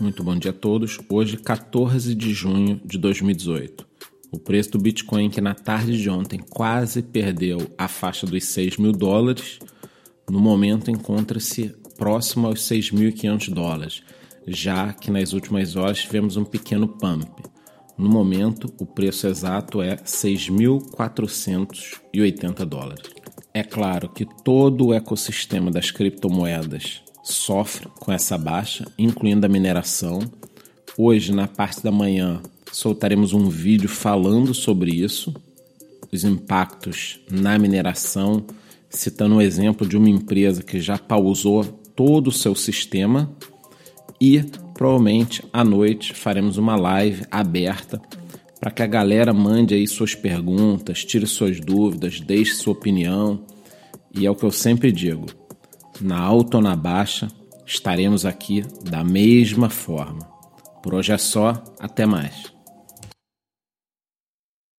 Muito bom dia a todos. Hoje, 14 de junho de 2018. O preço do Bitcoin, que na tarde de ontem quase perdeu a faixa dos 6 mil dólares, no momento encontra-se próximo aos 6.500 dólares, já que nas últimas horas tivemos um pequeno pump. No momento, o preço exato é 6.480 dólares. É claro que todo o ecossistema das criptomoedas sofre com essa baixa, incluindo a mineração. Hoje, na parte da manhã, soltaremos um vídeo falando sobre isso, os impactos na mineração, citando o exemplo de uma empresa que já pausou todo o seu sistema e provavelmente à noite faremos uma live aberta para que a galera mande aí suas perguntas, tire suas dúvidas, deixe sua opinião. E é o que eu sempre digo: na alta ou na baixa, estaremos aqui da mesma forma. Por hoje é só, até mais.